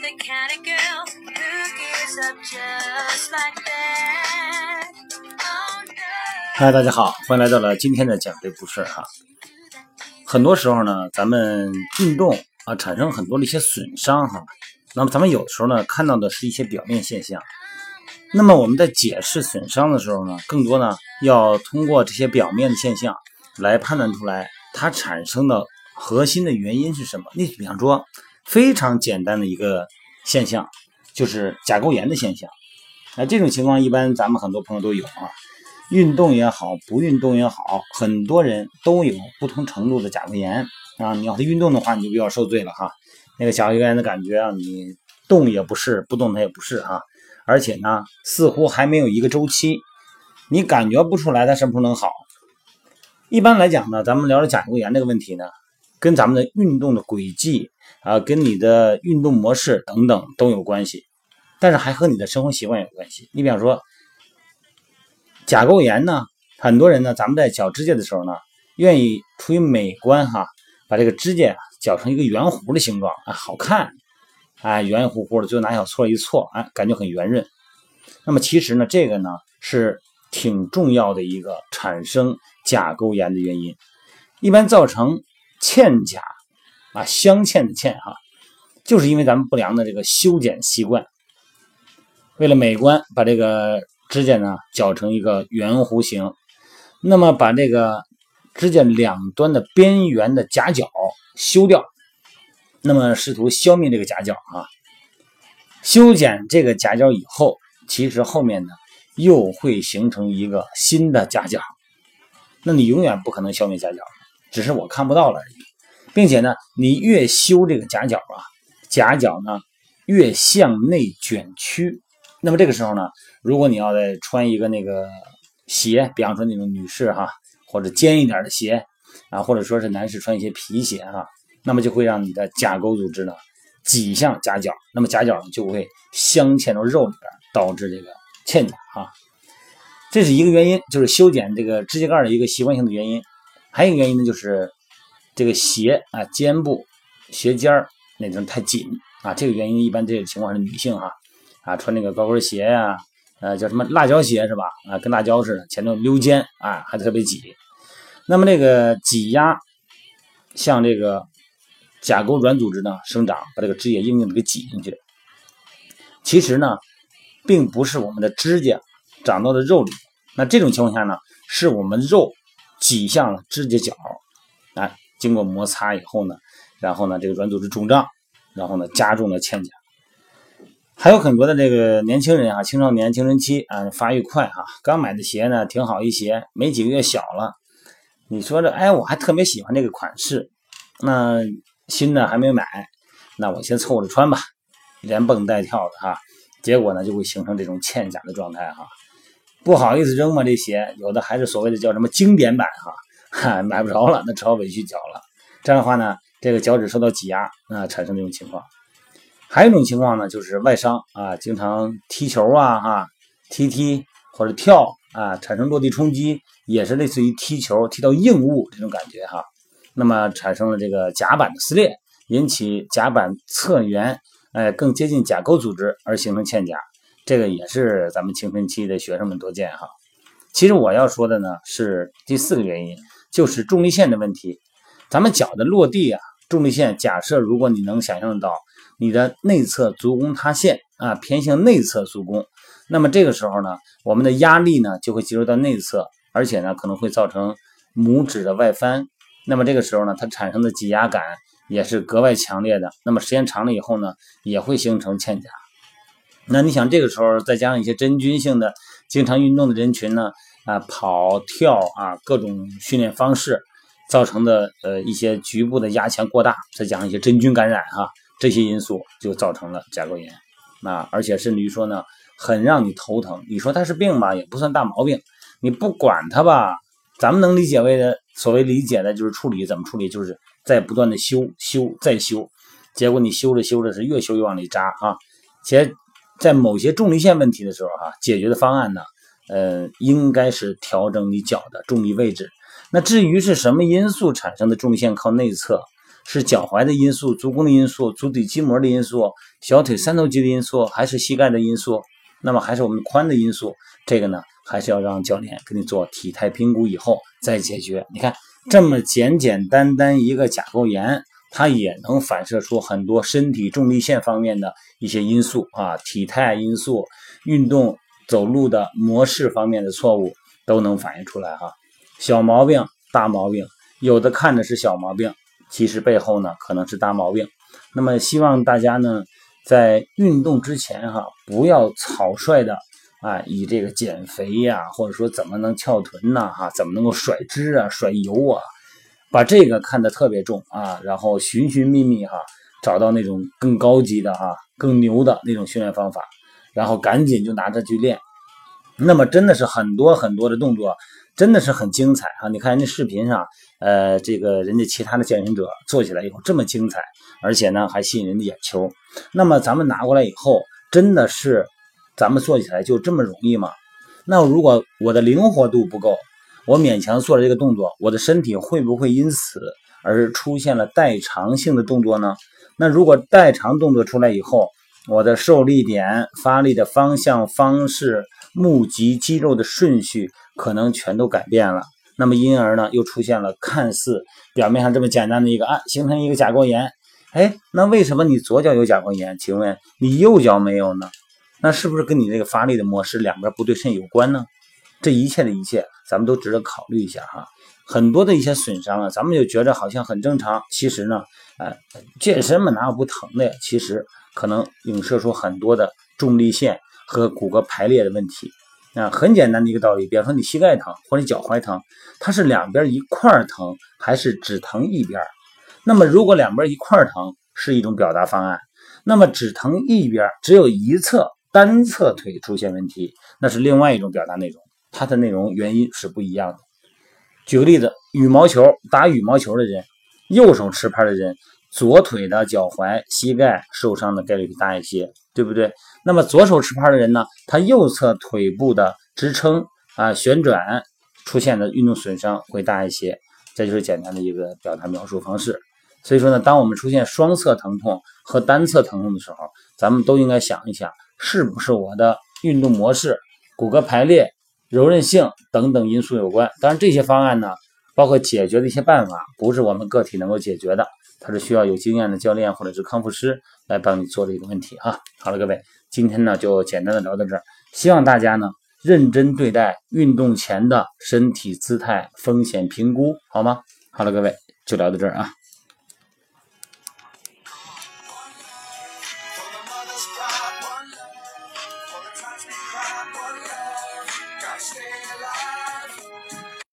the category 嗨，大家好，欢迎来到了今天的讲对故事哈。很多时候呢，咱们运动啊产生很多的一些损伤哈，那么咱们有的时候呢看到的是一些表面现象，那么我们在解释损伤的时候呢，更多呢要通过这些表面的现象来判断出来它产生的核心的原因是什么。你比方说非常简单的一个现象，就是甲沟炎的现象。那这种情况一般咱们很多朋友都有啊。运动也好，不运动也好，很多人都有不同程度的甲沟炎啊。你要是运动的话，你就比较受罪了哈。那个甲沟炎的感觉啊，你动也不是，不动它也不是啊。而且呢，似乎还没有一个周期，你感觉不出来它什么时候能好。一般来讲呢，咱们聊聊甲沟炎这个问题呢，跟咱们的运动的轨迹啊，跟你的运动模式等等都有关系，但是还和你的生活习惯有关系。你比方说。甲沟炎呢，很多人呢，咱们在绞指甲的时候呢，愿意出于美观哈，把这个指甲绞成一个圆弧的形状啊，好看，哎，圆乎乎的，就拿小锉一锉，哎，感觉很圆润。那么其实呢，这个呢是挺重要的一个产生甲沟炎的原因。一般造成嵌甲啊，镶嵌的嵌哈，就是因为咱们不良的这个修剪习惯，为了美观，把这个。指甲呢绞成一个圆弧形，那么把这个指甲两端的边缘的夹角修掉，那么试图消灭这个夹角啊。修剪这个夹角以后，其实后面呢又会形成一个新的夹角，那你永远不可能消灭夹角，只是我看不到了而已。并且呢，你越修这个夹角啊，夹角呢越向内卷曲。那么这个时候呢，如果你要再穿一个那个鞋，比方说那种女士哈，或者尖一点的鞋啊，或者说是男士穿一些皮鞋哈，那么就会让你的甲沟组织呢挤向夹角，那么夹角就会镶嵌到肉里边，导致这个嵌甲哈。这是一个原因，就是修剪这个指甲盖的一个习惯性的原因。还有一个原因呢，就是这个鞋啊肩部鞋尖儿那种太紧啊，这个原因一般这个情况是女性哈。啊，穿那个高跟鞋呀，呃，叫什么辣椒鞋是吧？啊，跟辣椒似的，前头溜肩，啊，还特别挤。那么这个挤压，像这个甲沟软组织呢生长，把这个指甲硬硬的给挤进去。其实呢，并不是我们的指甲长到的肉里，那这种情况下呢，是我们肉挤向了指甲角，啊，经过摩擦以后呢，然后呢，这个软组织肿胀，然后呢，加重了嵌甲。还有很多的这个年轻人啊，青少年青春期啊，发育快哈，刚买的鞋呢挺好一鞋，没几个月小了。你说这，哎，我还特别喜欢这个款式，那新的还没买，那我先凑着穿吧，连蹦带跳的哈。结果呢，就会形成这种嵌甲的状态哈，不好意思扔嘛，这鞋有的还是所谓的叫什么经典版哈，哈，买不着了，那只好委屈脚了。这样的话呢，这个脚趾受到挤压啊，产生这种情况。还有一种情况呢，就是外伤啊，经常踢球啊，哈，踢踢或者跳啊，产生落地冲击，也是类似于踢球踢到硬物这种感觉哈。那么产生了这个甲板的撕裂，引起甲板侧缘，哎，更接近甲沟组织而形成嵌甲，这个也是咱们青春期的学生们多见哈。其实我要说的呢是第四个原因，就是重力线的问题。咱们脚的落地啊，重力线，假设如果你能想象到。你的内侧足弓塌陷啊，偏向内侧足弓，那么这个时候呢，我们的压力呢就会进入到内侧，而且呢可能会造成拇指的外翻。那么这个时候呢，它产生的挤压感也是格外强烈的。那么时间长了以后呢，也会形成嵌甲。那你想这个时候再加上一些真菌性的经常运动的人群呢，啊跑跳啊各种训练方式造成的呃一些局部的压强过大，再加上一些真菌感染哈。这些因素就造成了甲沟炎，啊，而且甚至于说呢，很让你头疼。你说它是病吧，也不算大毛病。你不管它吧，咱们能理解为的所谓理解的就是处理怎么处理，就是在不断的修修再修。结果你修着修着是越修越往里扎啊。且在某些重力线问题的时候哈，解决的方案呢，呃，应该是调整你脚的重力位置。那至于是什么因素产生的重力线靠内侧？是脚踝的因素、足弓的因素、足底筋膜的因素、小腿三头肌的因素，还是膝盖的因素？那么还是我们髋的因素？这个呢，还是要让教练给你做体态评估以后再解决。你看，这么简简单单一个甲沟炎，它也能反射出很多身体重力线方面的一些因素啊，体态因素、运动走路的模式方面的错误都能反映出来哈。小毛病、大毛病，有的看着是小毛病。其实背后呢，可能是大毛病。那么希望大家呢，在运动之前哈，不要草率的啊，以这个减肥呀，或者说怎么能翘臀呐，哈，怎么能够甩脂啊、甩油啊，把这个看得特别重啊，然后寻寻觅觅哈，找到那种更高级的哈、更牛的那种训练方法，然后赶紧就拿着去练。那么真的是很多很多的动作。真的是很精彩啊！你看人家视频上，呃，这个人家其他的健身者做起来以后这么精彩，而且呢还吸引人的眼球。那么咱们拿过来以后，真的是咱们做起来就这么容易吗？那如果我的灵活度不够，我勉强做了这个动作，我的身体会不会因此而出现了代偿性的动作呢？那如果代偿动作出来以后，我的受力点、发力的方向、方式、募集肌肉的顺序。可能全都改变了，那么因而呢，又出现了看似表面上这么简单的一个啊，形成一个甲沟炎。哎，那为什么你左脚有甲沟炎？请问你右脚没有呢？那是不是跟你那个发力的模式两边不对称有关呢？这一切的一切，咱们都值得考虑一下哈。很多的一些损伤啊，咱们就觉着好像很正常，其实呢，哎，健身嘛哪有不疼的呀？其实可能影射出很多的重力线和骨骼排列的问题。啊，很简单的一个道理，比方说你膝盖疼或者脚踝疼，它是两边一块疼还是只疼一边？那么如果两边一块疼是一种表达方案，那么只疼一边，只有一侧单侧腿出现问题，那是另外一种表达内容，它的内容原因是不一样的。举个例子，羽毛球打羽毛球的人，右手持拍的人。左腿的脚踝、膝盖受伤的概率大一些，对不对？那么左手持拍的人呢？他右侧腿部的支撑啊、旋转出现的运动损伤会大一些，这就是简单的一个表达描述方式。所以说呢，当我们出现双侧疼痛和单侧疼痛的时候，咱们都应该想一想，是不是我的运动模式、骨骼排列、柔韧性等等因素有关？当然，这些方案呢，包括解决的一些办法，不是我们个体能够解决的。它是需要有经验的教练或者是康复师来帮你做的一个问题哈。好了，各位，今天呢就简单的聊到这儿，希望大家呢认真对待运动前的身体姿态风险评估，好吗？好了，各位，就聊到这儿啊。